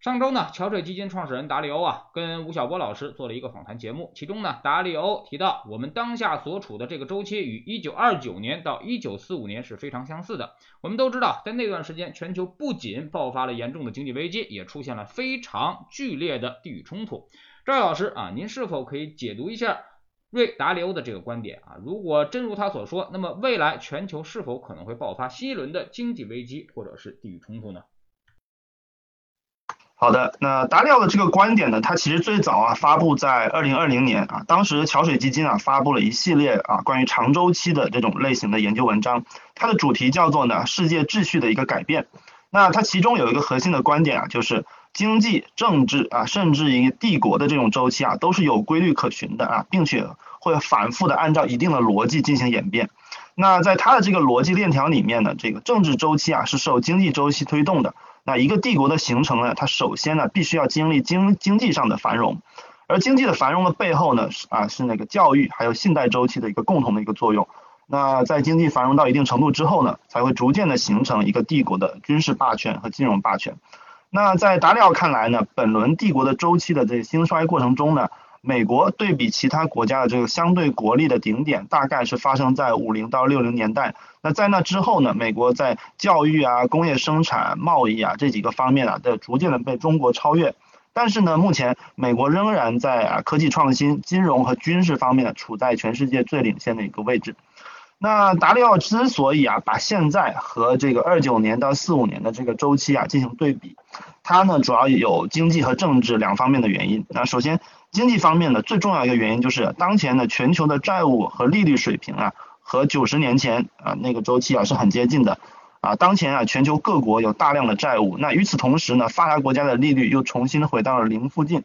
上周呢，桥水基金创始人达利欧啊，跟吴晓波老师做了一个访谈节目。其中呢，达利欧提到，我们当下所处的这个周期与1929年到1945年是非常相似的。我们都知道，在那段时间，全球不仅爆发了严重的经济危机，也出现了非常剧烈的地域冲突。赵老师啊，您是否可以解读一下瑞达利欧的这个观点啊？如果真如他所说，那么未来全球是否可能会爆发新一轮的经济危机或者是地域冲突呢？好的，那达利奥的这个观点呢，它其实最早啊发布在二零二零年啊，当时桥水基金啊发布了一系列啊关于长周期的这种类型的研究文章，它的主题叫做呢世界秩序的一个改变。那它其中有一个核心的观点啊，就是经济、政治啊，甚至于帝国的这种周期啊，都是有规律可循的啊，并且会反复的按照一定的逻辑进行演变。那在它的这个逻辑链条里面呢，这个政治周期啊是受经济周期推动的。那一个帝国的形成呢，它首先呢必须要经历经经济上的繁荣，而经济的繁荣的背后呢是啊是那个教育还有信贷周期的一个共同的一个作用。那在经济繁荣到一定程度之后呢，才会逐渐的形成一个帝国的军事霸权和金融霸权。那在达里奥看来呢，本轮帝国的周期的这个兴衰过程中呢。美国对比其他国家的这个相对国力的顶点，大概是发生在五零到六零年代。那在那之后呢，美国在教育啊、工业生产、贸易啊这几个方面啊，的逐渐的被中国超越。但是呢，目前美国仍然在啊科技创新、金融和军事方面处在全世界最领先的一个位置。那达里奥之所以啊把现在和这个二九年到四五年的这个周期啊进行对比，它呢主要有经济和政治两方面的原因。那首先。经济方面呢，最重要一个原因就是当前的全球的债务和利率水平啊，和九十年前啊那个周期啊是很接近的啊。当前啊全球各国有大量的债务，那与此同时呢，发达国家的利率又重新回到了零附近。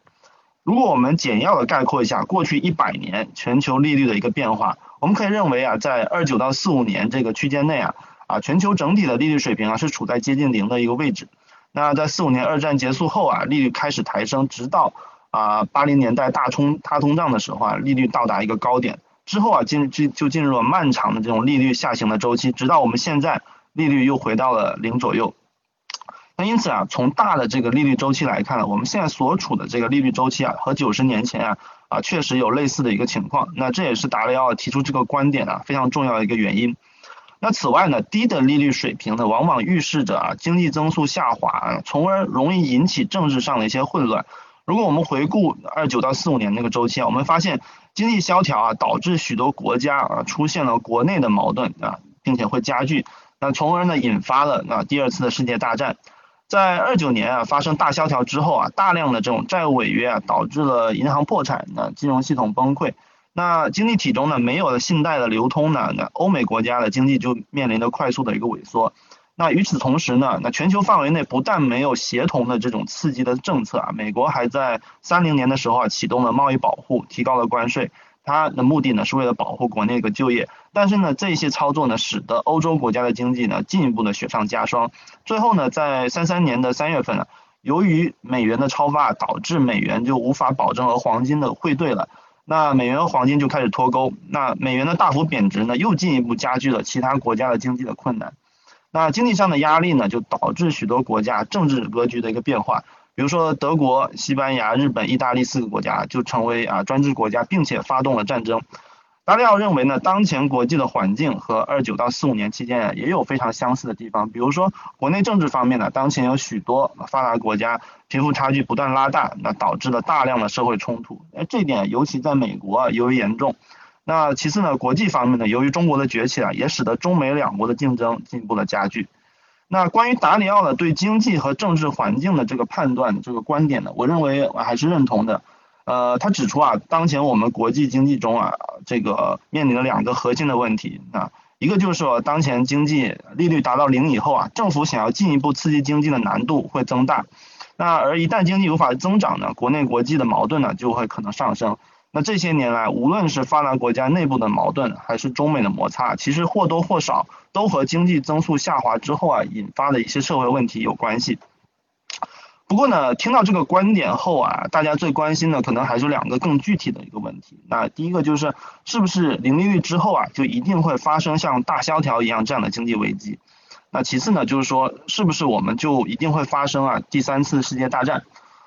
如果我们简要的概括一下过去一百年全球利率的一个变化，我们可以认为啊，在二九到四五年这个区间内啊啊全球整体的利率水平啊是处在接近零的一个位置。那在四五年二战结束后啊，利率开始抬升，直到啊，八零年代大通大通胀的时候啊，利率到达一个高点之后啊，进就就进入了漫长的这种利率下行的周期，直到我们现在利率又回到了零左右。那因此啊，从大的这个利率周期来看呢，我们现在所处的这个利率周期啊，和九十年前啊啊确实有类似的一个情况。那这也是达雷奥提出这个观点啊非常重要的一个原因。那此外呢，低的利率水平呢，往往预示着啊经济增速下滑，从而容易引起政治上的一些混乱。如果我们回顾二九到四五年那个周期啊，我们发现经济萧条啊，导致许多国家啊出现了国内的矛盾啊，并且会加剧，那从而呢引发了啊第二次的世界大战。在二九年啊发生大萧条之后啊，大量的这种债务违约啊，导致了银行破产，那金融系统崩溃，那经济体中呢没有了信贷的流通呢，那欧美国家的经济就面临着快速的一个萎缩。那与此同时呢，那全球范围内不但没有协同的这种刺激的政策啊，美国还在三零年的时候啊启动了贸易保护，提高了关税，它的目的呢是为了保护国内的就业。但是呢，这些操作呢使得欧洲国家的经济呢进一步的雪上加霜。最后呢，在三三年的三月份啊，由于美元的超发导致美元就无法保证和黄金的汇兑了，那美元和黄金就开始脱钩，那美元的大幅贬值呢又进一步加剧了其他国家的经济的困难。那经济上的压力呢，就导致许多国家政治格局的一个变化。比如说德国、西班牙、日本、意大利四个国家就成为啊专制国家，并且发动了战争。达利奥认为呢，当前国际的环境和二九到四五年期间也有非常相似的地方。比如说国内政治方面呢，当前有许多发达国家贫富差距不断拉大，那导致了大量的社会冲突。哎，这点尤其在美国尤为严重。那其次呢，国际方面呢，由于中国的崛起啊，也使得中美两国的竞争进一步的加剧。那关于达里奥的对经济和政治环境的这个判断这个观点呢，我认为我还是认同的。呃，他指出啊，当前我们国际经济中啊，这个面临了两个核心的问题啊，一个就是说，当前经济利率达到零以后啊，政府想要进一步刺激经济的难度会增大。那而一旦经济无法增长呢，国内国际的矛盾呢就会可能上升。那这些年来，无论是发达国家内部的矛盾，还是中美的摩擦，其实或多或少都和经济增速下滑之后啊引发的一些社会问题有关系。不过呢，听到这个观点后啊，大家最关心的可能还是两个更具体的一个问题。那第一个就是，是不是零利率之后啊，就一定会发生像大萧条一样这样的经济危机？那其次呢，就是说，是不是我们就一定会发生啊第三次世界大战？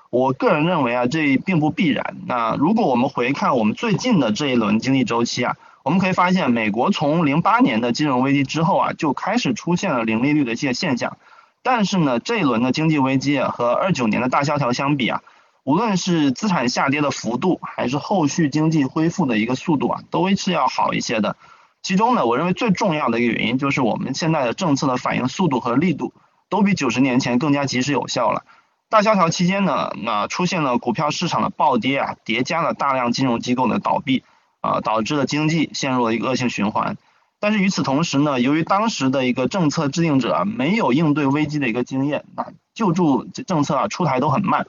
我个人认为啊，这并不必然。那如果我们回看我们最近的这一轮经济周期啊，我们可以发现，美国从零八年的金融危机之后啊，就开始出现了零利率的一些现象。但是呢，这一轮的经济危机和二九年的大萧条相比啊，无论是资产下跌的幅度，还是后续经济恢复的一个速度啊，都是要好一些的。其中呢，我认为最重要的一个原因就是我们现在的政策的反应速度和力度都比九十年前更加及时有效了。大萧条期间呢，那出现了股票市场的暴跌啊，叠加了大量金融机构的倒闭啊，导致了经济陷入了一个恶性循环。但是与此同时呢，由于当时的一个政策制定者没有应对危机的一个经验，啊，救助政策啊出台都很慢。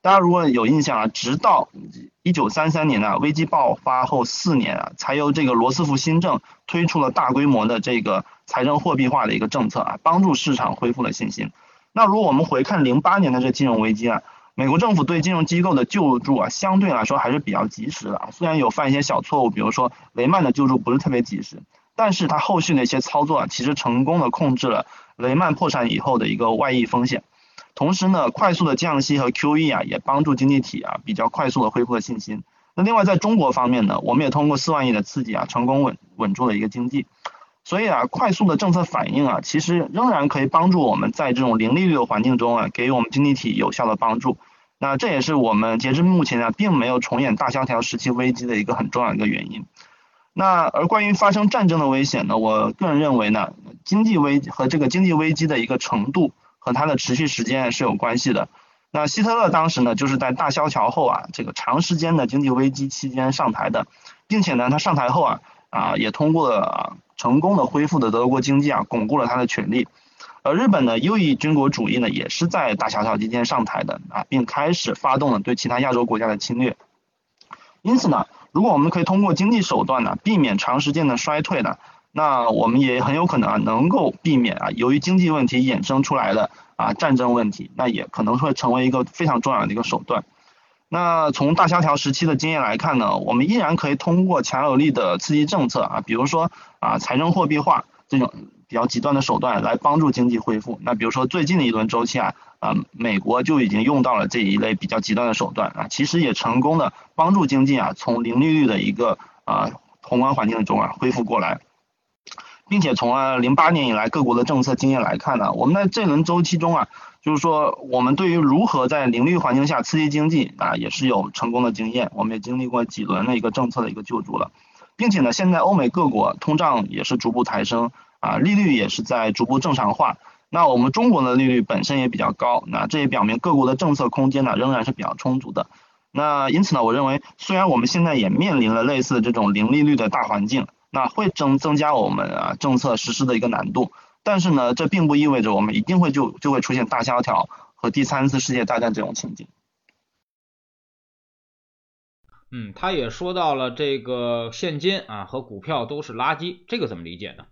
大家如果有印象啊，直到一九三三年呢，危机爆发后四年啊，才由这个罗斯福新政推出了大规模的这个财政货币化的一个政策啊，帮助市场恢复了信心。那如果我们回看零八年的这金融危机啊，美国政府对金融机构的救助啊，相对来说还是比较及时的，虽然有犯一些小错误，比如说雷曼的救助不是特别及时。但是它后续的一些操作啊，其实成功的控制了雷曼破产以后的一个外溢风险，同时呢，快速的降息和 QE 啊，也帮助经济体啊比较快速的恢复了信心。那另外在中国方面呢，我们也通过四万亿的刺激啊，成功稳稳住了一个经济。所以啊，快速的政策反应啊，其实仍然可以帮助我们在这种零利率的环境中啊，给予我们经济体有效的帮助。那这也是我们截至目前啊，并没有重演大萧条时期危机的一个很重要一个原因。那而关于发生战争的危险呢？我个人认为呢，经济危和这个经济危机的一个程度和它的持续时间是有关系的。那希特勒当时呢，就是在大萧条后啊，这个长时间的经济危机期间上台的，并且呢，他上台后啊啊也通过了成功的恢复的德国经济啊，巩固了他的权力。而日本呢，右翼军国主义呢，也是在大萧条期间上台的啊，并开始发动了对其他亚洲国家的侵略。因此呢。如果我们可以通过经济手段呢，避免长时间的衰退呢，那我们也很有可能啊，能够避免啊，由于经济问题衍生出来的啊战争问题，那也可能会成为一个非常重要的一个手段。那从大萧条时期的经验来看呢，我们依然可以通过强有力的刺激政策啊，比如说啊财政货币化这种。比较极端的手段来帮助经济恢复。那比如说最近的一轮周期啊，啊，美国就已经用到了这一类比较极端的手段啊，其实也成功的帮助经济啊从零利率的一个啊宏观环境中啊恢复过来，并且从啊零八年以来各国的政策经验来看呢，我们在这轮周期中啊，就是说我们对于如何在零利率环境下刺激经济啊也是有成功的经验，我们也经历过几轮的一个政策的一个救助了，并且呢，现在欧美各国通胀也是逐步抬升。啊，利率也是在逐步正常化。那我们中国的利率本身也比较高，那这也表明各国的政策空间呢仍然是比较充足的。那因此呢，我认为虽然我们现在也面临了类似这种零利率的大环境，那会增增加我们啊政策实施的一个难度，但是呢，这并不意味着我们一定会就就会出现大萧条和第三次世界大战这种情景。嗯，他也说到了这个现金啊和股票都是垃圾，这个怎么理解呢？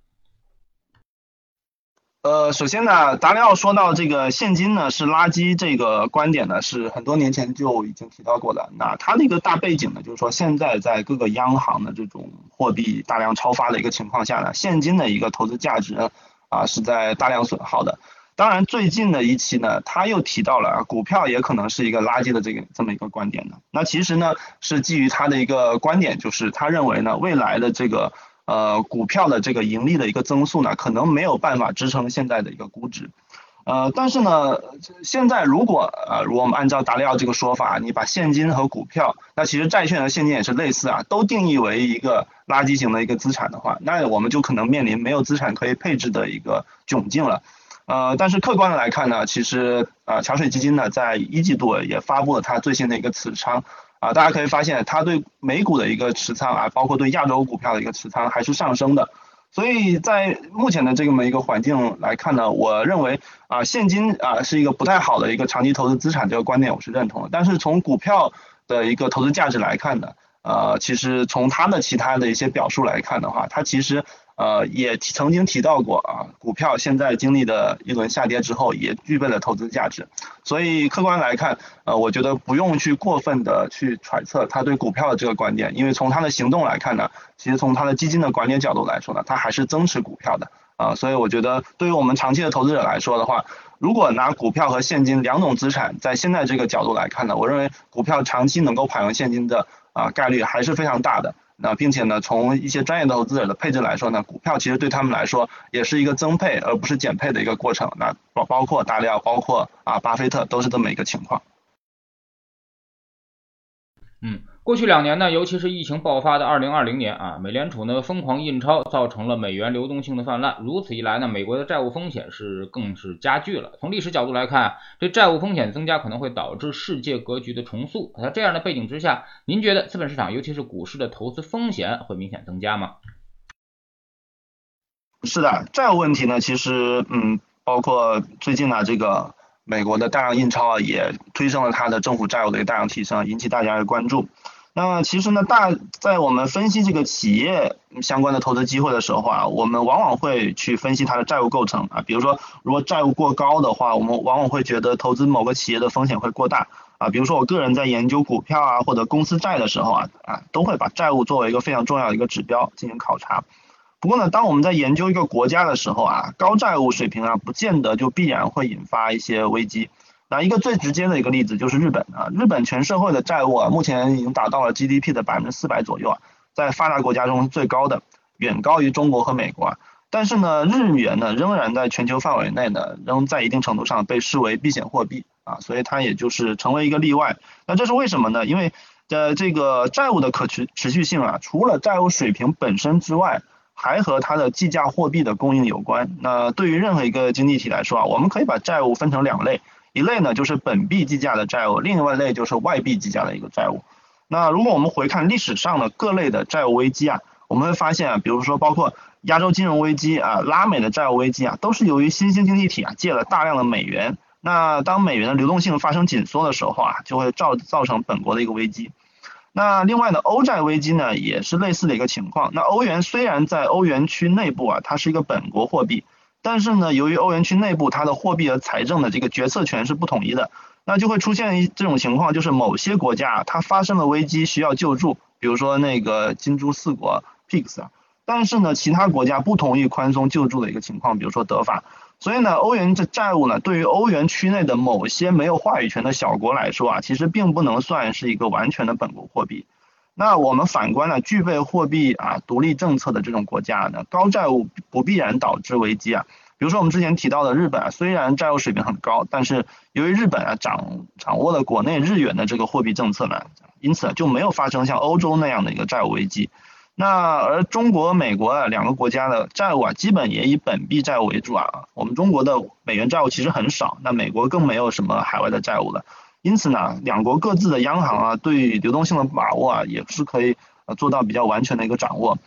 呃，首先呢，达里奥说到这个现金呢是垃圾这个观点呢，是很多年前就已经提到过的。那他的一个大背景呢，就是说现在在各个央行的这种货币大量超发的一个情况下呢，现金的一个投资价值啊是在大量损耗的。当然，最近的一期呢，他又提到了股票也可能是一个垃圾的这个这么一个观点呢。那其实呢，是基于他的一个观点，就是他认为呢，未来的这个。呃，股票的这个盈利的一个增速呢，可能没有办法支撑现在的一个估值。呃，但是呢，现在如果呃，我们按照达利奥这个说法，你把现金和股票，那其实债券和现金也是类似啊，都定义为一个垃圾型的一个资产的话，那我们就可能面临没有资产可以配置的一个窘境了。呃，但是客观的来看呢，其实呃，桥水基金呢，在一季度也发布了它最新的一个持仓。啊，大家可以发现，它对美股的一个持仓啊，包括对亚洲股票的一个持仓还是上升的。所以在目前的这么一个环境来看呢，我认为啊，现金啊是一个不太好的一个长期投资资产，这个观点我是认同的。但是从股票的一个投资价值来看呢，呃，其实从它的其他的一些表述来看的话，它其实。呃，也曾经提到过啊，股票现在经历的一轮下跌之后，也具备了投资价值。所以客观来看，呃，我觉得不用去过分的去揣测他对股票的这个观点，因为从他的行动来看呢，其实从他的基金的管理角度来说呢，他还是增持股票的啊。所以我觉得对于我们长期的投资者来说的话，如果拿股票和现金两种资产在现在这个角度来看呢，我认为股票长期能够跑赢现金的啊概率还是非常大的。那并且呢，从一些专业的投资者的配置来说呢，股票其实对他们来说也是一个增配而不是减配的一个过程。那包包括大料，包括啊巴菲特都是这么一个情况。嗯。过去两年呢，尤其是疫情爆发的二零二零年啊，美联储呢疯狂印钞，造成了美元流动性的泛滥。如此一来呢，美国的债务风险是更是加剧了。从历史角度来看，这债务风险增加可能会导致世界格局的重塑。在这样的背景之下，您觉得资本市场，尤其是股市的投资风险会明显增加吗？是的，债务问题呢，其实嗯，包括最近呢这个美国的大量印钞啊，也推升了它的政府债务的一个大量提升，引起大家的关注。那其实呢，大在我们分析这个企业相关的投资机会的时候啊，我们往往会去分析它的债务构成啊。比如说，如果债务过高的话，我们往往会觉得投资某个企业的风险会过大啊。比如说，我个人在研究股票啊或者公司债的时候啊啊，都会把债务作为一个非常重要的一个指标进行考察。不过呢，当我们在研究一个国家的时候啊，高债务水平啊，不见得就必然会引发一些危机。那一个最直接的一个例子就是日本啊，日本全社会的债务啊，目前已经达到了 GDP 的百分之四百左右啊，在发达国家中最高的，远高于中国和美国啊。但是呢，日元呢仍然在全球范围内呢，仍在一定程度上被视为避险货币啊，所以它也就是成为一个例外。那这是为什么呢？因为呃这个债务的可持持续性啊，除了债务水平本身之外，还和它的计价货币的供应有关。那对于任何一个经济体来说啊，我们可以把债务分成两类。一类呢就是本币计价的债务，另外一类就是外币计价的一个债务。那如果我们回看历史上的各类的债务危机啊，我们会发现啊，比如说包括亚洲金融危机啊、拉美的债务危机啊，都是由于新兴经济体啊借了大量的美元。那当美元的流动性发生紧缩的时候啊，就会造造成本国的一个危机。那另外呢，欧债危机呢也是类似的一个情况。那欧元虽然在欧元区内部啊，它是一个本国货币。但是呢，由于欧元区内部它的货币和财政的这个决策权是不统一的，那就会出现一这种情况，就是某些国家它发生了危机需要救助，比如说那个金猪四国 PIGS 啊，但是呢，其他国家不同意宽松救助的一个情况，比如说德法，所以呢，欧元这债务呢，对于欧元区内的某些没有话语权的小国来说啊，其实并不能算是一个完全的本国货币。那我们反观呢，具备货币啊独立政策的这种国家呢，高债务不必然导致危机啊。比如说我们之前提到的日本啊，虽然债务水平很高，但是由于日本啊掌掌握了国内日元的这个货币政策呢，因此就没有发生像欧洲那样的一个债务危机。那而中国、美国啊两个国家的债务啊，基本也以本币债务为主啊。我们中国的美元债务其实很少，那美国更没有什么海外的债务了。因此呢，两国各自的央行啊，对流动性的把握啊，也是可以呃做到比较完全的一个掌握。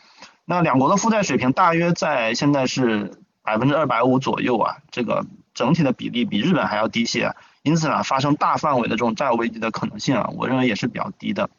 那两国的负债水平大约在现在是百分之二百五左右啊，这个整体的比例比日本还要低些。因此呢，发生大范围的这种债务危机的可能性啊，我认为也是比较低的。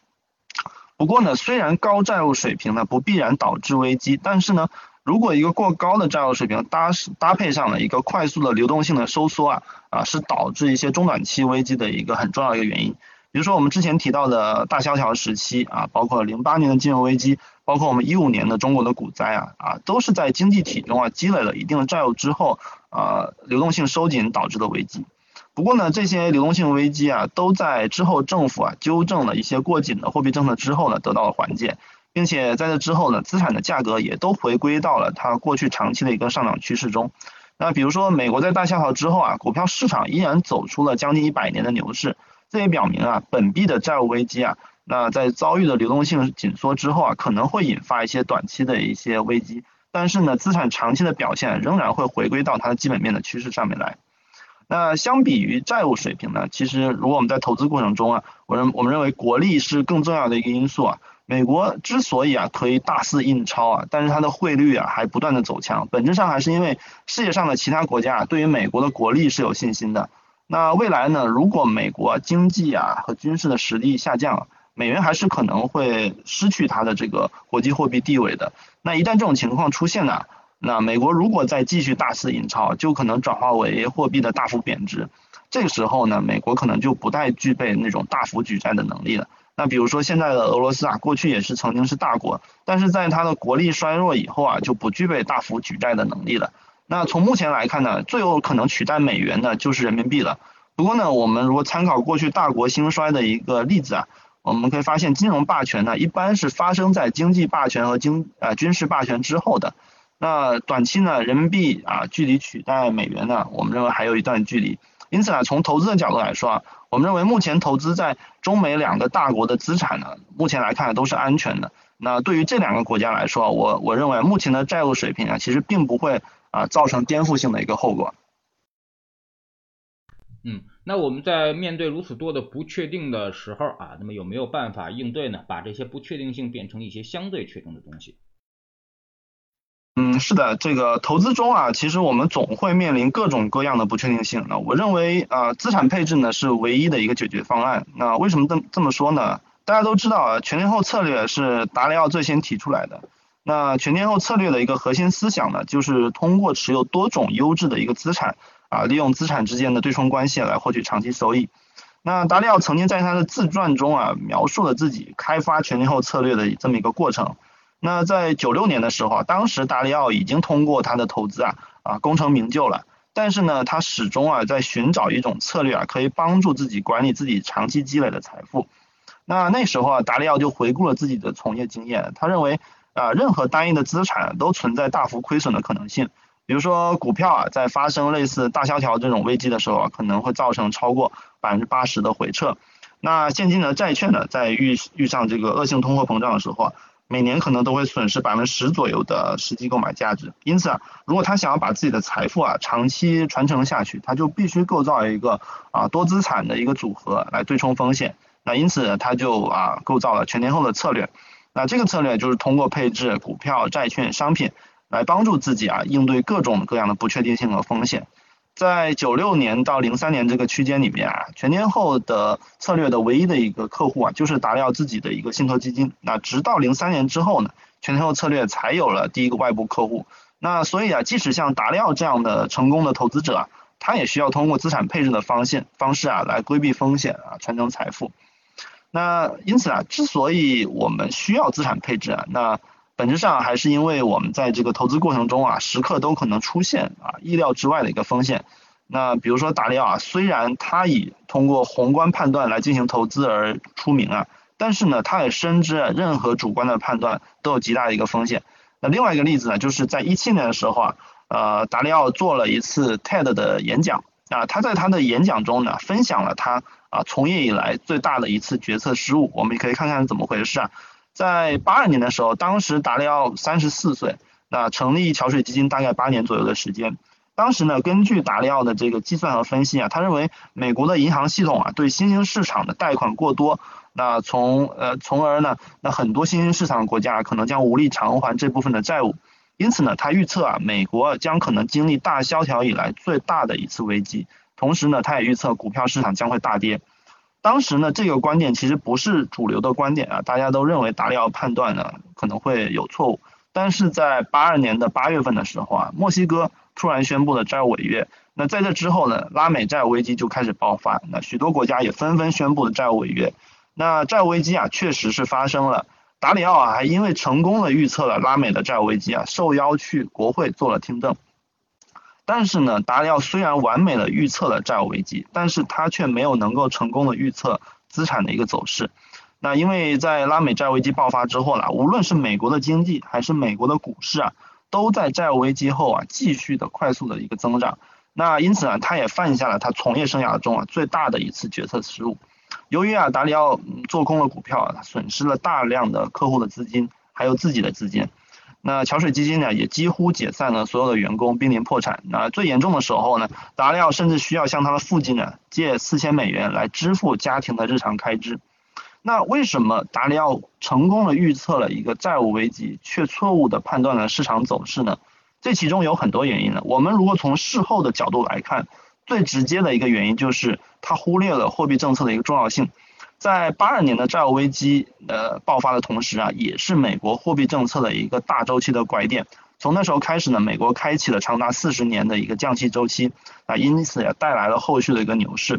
不过呢，虽然高债务水平呢不必然导致危机，但是呢。如果一个过高的债务水平搭搭配上了一个快速的流动性的收缩啊啊，是导致一些中短期危机的一个很重要的一个原因。比如说我们之前提到的大萧条时期啊，包括零八年的金融危机，包括我们一五年的中国的股灾啊啊，都是在经济体中啊积累了一定的债务之后啊，流动性收紧导致的危机。不过呢，这些流动性危机啊，都在之后政府啊纠正了一些过紧的货币政策之后呢，得到了缓解。并且在这之后呢，资产的价格也都回归到了它过去长期的一个上涨趋势中。那比如说美国在大萧条之后啊，股票市场依然走出了将近一百年的牛市，这也表明啊，本币的债务危机啊，那在遭遇的流动性紧缩之后啊，可能会引发一些短期的一些危机。但是呢，资产长期的表现仍然会回归到它的基本面的趋势上面来。那相比于债务水平呢，其实如果我们在投资过程中啊，我认我们认为国力是更重要的一个因素啊。美国之所以啊可以大肆印钞啊，但是它的汇率啊还不断的走强，本质上还是因为世界上的其他国家对于美国的国力是有信心的。那未来呢，如果美国经济啊和军事的实力下降，美元还是可能会失去它的这个国际货币地位的。那一旦这种情况出现呢，那美国如果再继续大肆印钞，就可能转化为货币的大幅贬值。这个时候呢，美国可能就不太具备那种大幅举债的能力了。那比如说现在的俄罗斯啊，过去也是曾经是大国，但是在它的国力衰弱以后啊，就不具备大幅举债的能力了。那从目前来看呢，最有可能取代美元的就是人民币了。不过呢，我们如果参考过去大国兴衰的一个例子啊，我们可以发现金融霸权呢，一般是发生在经济霸权和经呃军事霸权之后的。那短期呢，人民币啊，距离取代美元呢，我们认为还有一段距离。因此啊，从投资的角度来说啊，我们认为目前投资在中美两个大国的资产呢，目前来看都是安全的。那对于这两个国家来说，我我认为目前的债务水平啊，其实并不会啊造成颠覆性的一个后果。嗯，那我们在面对如此多的不确定的时候啊，那么有没有办法应对呢？把这些不确定性变成一些相对确定的东西？是的，这个投资中啊，其实我们总会面临各种各样的不确定性。那我认为啊，资产配置呢是唯一的一个解决方案。那为什么这么这么说呢？大家都知道啊，全天候策略是达里奥最先提出来的。那全天候策略的一个核心思想呢，就是通过持有多种优质的一个资产啊，利用资产之间的对冲关系来获取长期收益。那达里奥曾经在他的自传中啊，描述了自己开发全天候策略的这么一个过程。那在九六年的时候啊，当时达里奥已经通过他的投资啊啊功成名就了，但是呢，他始终啊在寻找一种策略啊，可以帮助自己管理自己长期积累的财富。那那时候啊，达里奥就回顾了自己的从业经验，他认为啊，任何单一的资产都存在大幅亏损的可能性。比如说股票啊，在发生类似大萧条这种危机的时候啊，可能会造成超过百分之八十的回撤。那现金的债券呢，在遇遇上这个恶性通货膨胀的时候啊。每年可能都会损失百分之十左右的实际购买价值，因此啊，如果他想要把自己的财富啊长期传承下去，他就必须构造一个啊多资产的一个组合来对冲风险。那因此他就啊构造了全天候的策略。那这个策略就是通过配置股票、债券、商品来帮助自己啊应对各种各样的不确定性和风险。在九六年到零三年这个区间里面啊，全天候的策略的唯一的一个客户啊，就是达利奥自己的一个信托基金。那直到零三年之后呢，全天候策略才有了第一个外部客户。那所以啊，即使像达利奥这样的成功的投资者啊，他也需要通过资产配置的方线方式啊，来规避风险啊，传承财富。那因此啊，之所以我们需要资产配置啊，那本质上还是因为我们在这个投资过程中啊，时刻都可能出现啊意料之外的一个风险。那比如说达利奥啊，虽然他以通过宏观判断来进行投资而出名啊，但是呢，他也深知任何主观的判断都有极大的一个风险。那另外一个例子呢，就是在一七年的时候啊，呃，达利奥做了一次 TED 的演讲啊，他在他的演讲中呢，分享了他啊从业以来最大的一次决策失误。我们可以看看怎么回事啊。在八二年的时候，当时达利奥三十四岁，那成立桥水基金大概八年左右的时间。当时呢，根据达利奥的这个计算和分析啊，他认为美国的银行系统啊对新兴市场的贷款过多，那从呃从而呢，那很多新兴市场国家可能将无力偿还这部分的债务。因此呢，他预测啊，美国将可能经历大萧条以来最大的一次危机。同时呢，他也预测股票市场将会大跌。当时呢，这个观点其实不是主流的观点啊，大家都认为达里奥判断呢可能会有错误。但是在八二年的八月份的时候啊，墨西哥突然宣布了债务违约，那在这之后呢，拉美债务危机就开始爆发，那许多国家也纷纷宣布了债务违约。那债务危机啊，确实是发生了。达里奥啊，还因为成功的预测了拉美的债务危机啊，受邀去国会做了听证。但是呢，达里奥虽然完美的预测了债务危机，但是他却没有能够成功的预测资产的一个走势。那因为在拉美债务危机爆发之后呢，无论是美国的经济还是美国的股市啊，都在债务危机后啊继续的快速的一个增长。那因此呢，他也犯下了他从业生涯中啊最大的一次决策失误。由于啊达里奥做空了股票，他损失了大量的客户的资金，还有自己的资金。那桥水基金呢，也几乎解散了所有的员工，濒临破产。那最严重的时候呢，达里奥甚至需要向他的父亲呢借四千美元来支付家庭的日常开支。那为什么达里奥成功的预测了一个债务危机，却错误的判断了市场走势呢？这其中有很多原因呢。我们如果从事后的角度来看，最直接的一个原因就是他忽略了货币政策的一个重要性。在八二年的债务危机呃爆发的同时啊，也是美国货币政策的一个大周期的拐点。从那时候开始呢，美国开启了长达四十年的一个降息周期啊，因此也带来了后续的一个牛市。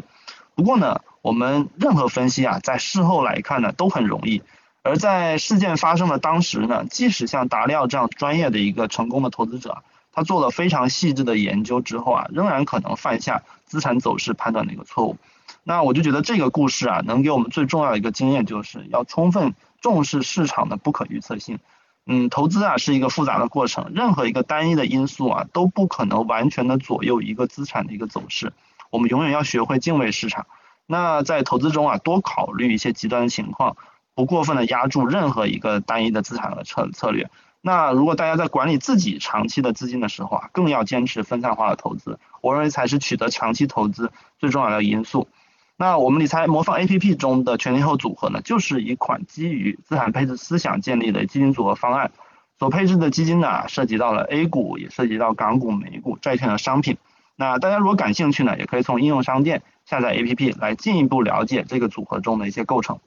不过呢，我们任何分析啊，在事后来看呢，都很容易。而在事件发生的当时呢，即使像达利奥这样专业的一个成功的投资者，他做了非常细致的研究之后啊，仍然可能犯下资产走势判断的一个错误。那我就觉得这个故事啊，能给我们最重要的一个经验，就是要充分重视市场的不可预测性。嗯，投资啊是一个复杂的过程，任何一个单一的因素啊都不可能完全的左右一个资产的一个走势。我们永远要学会敬畏市场。那在投资中啊，多考虑一些极端的情况，不过分的压住任何一个单一的资产的策策略。那如果大家在管理自己长期的资金的时候啊，更要坚持分散化的投资，我认为才是取得长期投资最重要的因素。那我们理财魔方 A P P 中的全天候组合呢，就是一款基于资产配置思想建立的基金组合方案。所配置的基金呢，涉及到了 A 股，也涉及到港股、美股、债券的商品。那大家如果感兴趣呢，也可以从应用商店下载 A P P 来进一步了解这个组合中的一些构成。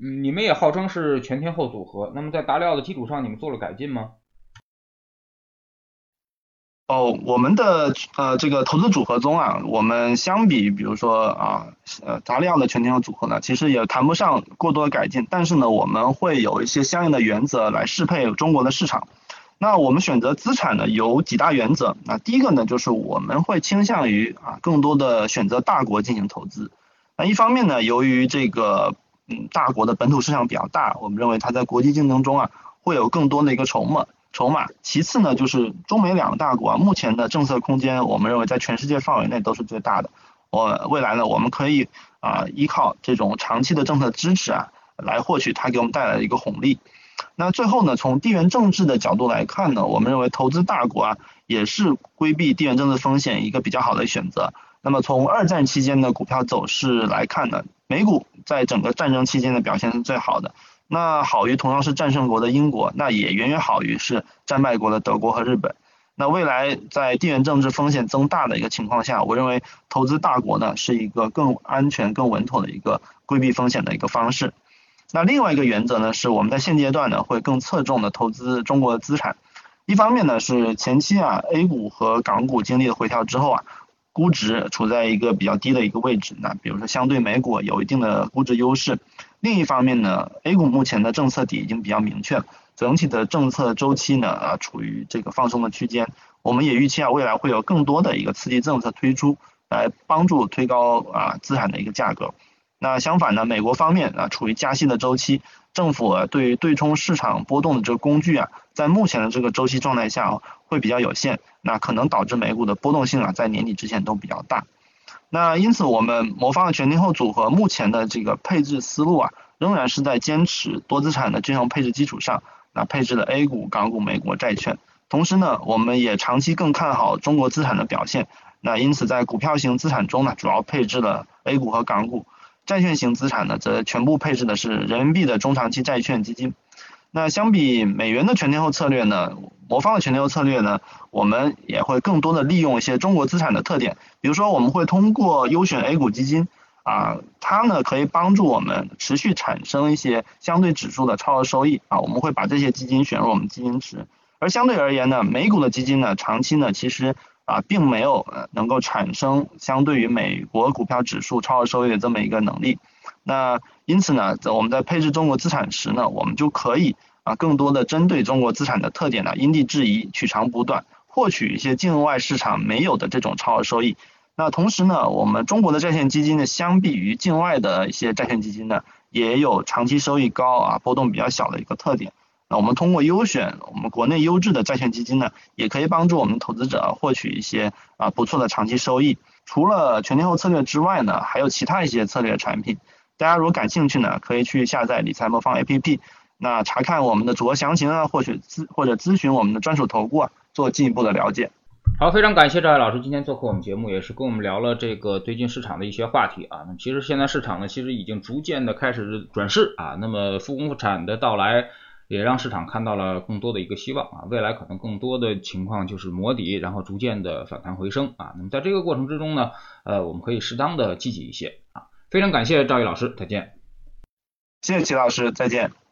嗯，你们也号称是全天候组合，那么在达利奥的基础上，你们做了改进吗？哦，我们的呃这个投资组合中啊，我们相比比如说啊呃达利奥的全天候组合呢，其实也谈不上过多的改进，但是呢，我们会有一些相应的原则来适配中国的市场。那我们选择资产呢有几大原则，那第一个呢就是我们会倾向于啊更多的选择大国进行投资。那一方面呢，由于这个嗯大国的本土市场比较大，我们认为它在国际竞争中啊会有更多的一个筹码。筹码，其次呢，就是中美两个大国啊，目前的政策空间，我们认为在全世界范围内都是最大的。我未来呢，我们可以啊依靠这种长期的政策支持啊，来获取它给我们带来的一个红利。那最后呢，从地缘政治的角度来看呢，我们认为投资大国啊，也是规避地缘政治风险一个比较好的选择。那么从二战期间的股票走势来看呢，美股在整个战争期间的表现是最好的。那好于同样是战胜国的英国，那也远远好于是战败国的德国和日本。那未来在地缘政治风险增大的一个情况下，我认为投资大国呢是一个更安全、更稳妥的一个规避风险的一个方式。那另外一个原则呢，是我们在现阶段呢会更侧重的投资中国的资产。一方面呢是前期啊 A 股和港股经历了回调之后啊，估值处在一个比较低的一个位置，那比如说相对美股有一定的估值优势。另一方面呢，A 股目前的政策底已经比较明确，整体的政策周期呢啊处于这个放松的区间，我们也预期啊未来会有更多的一个刺激政策推出，来帮助推高啊资产的一个价格。那相反呢，美国方面啊处于加息的周期，政府对于对冲市场波动的这个工具啊，在目前的这个周期状态下啊会比较有限，那可能导致美股的波动性啊在年底之前都比较大。那因此，我们魔方的全天候组合目前的这个配置思路啊，仍然是在坚持多资产的均衡配置基础上，那配置了 A 股、港股、美国债券。同时呢，我们也长期更看好中国资产的表现。那因此，在股票型资产中呢，主要配置了 A 股和港股；债券型资产呢，则全部配置的是人民币的中长期债券基金。那相比美元的全天候策略呢？魔方的全天候策略呢，我们也会更多的利用一些中国资产的特点，比如说我们会通过优选 A 股基金啊，它呢可以帮助我们持续产生一些相对指数的超额收益啊，我们会把这些基金选入我们基金池。而相对而言呢，美股的基金呢，长期呢其实啊并没有能够产生相对于美国股票指数超额收益的这么一个能力。那因此呢，在我们在配置中国资产时呢，我们就可以。啊，更多的针对中国资产的特点呢，因地制宜，取长补短，获取一些境外市场没有的这种超额收益。那同时呢，我们中国的债券基金呢，相比于境外的一些债券基金呢，也有长期收益高啊，波动比较小的一个特点。那我们通过优选我们国内优质的债券基金呢，也可以帮助我们投资者获取一些啊不错的长期收益。除了全天候策略之外呢，还有其他一些策略产品。大家如果感兴趣呢，可以去下载理财魔方 APP。那查看我们的组合详情啊，或许咨或者咨询我们的专属投顾啊，做进一步的了解。好，非常感谢赵海老师今天做客我们节目，也是跟我们聊了这个最近市场的一些话题啊。那其实现在市场呢，其实已经逐渐的开始转势啊。那么复工复产的到来，也让市场看到了更多的一个希望啊。未来可能更多的情况就是磨底，然后逐渐的反弹回升啊。那么在这个过程之中呢，呃，我们可以适当的积极一些啊。非常感谢赵毅老师，再见。谢谢齐老师，再见。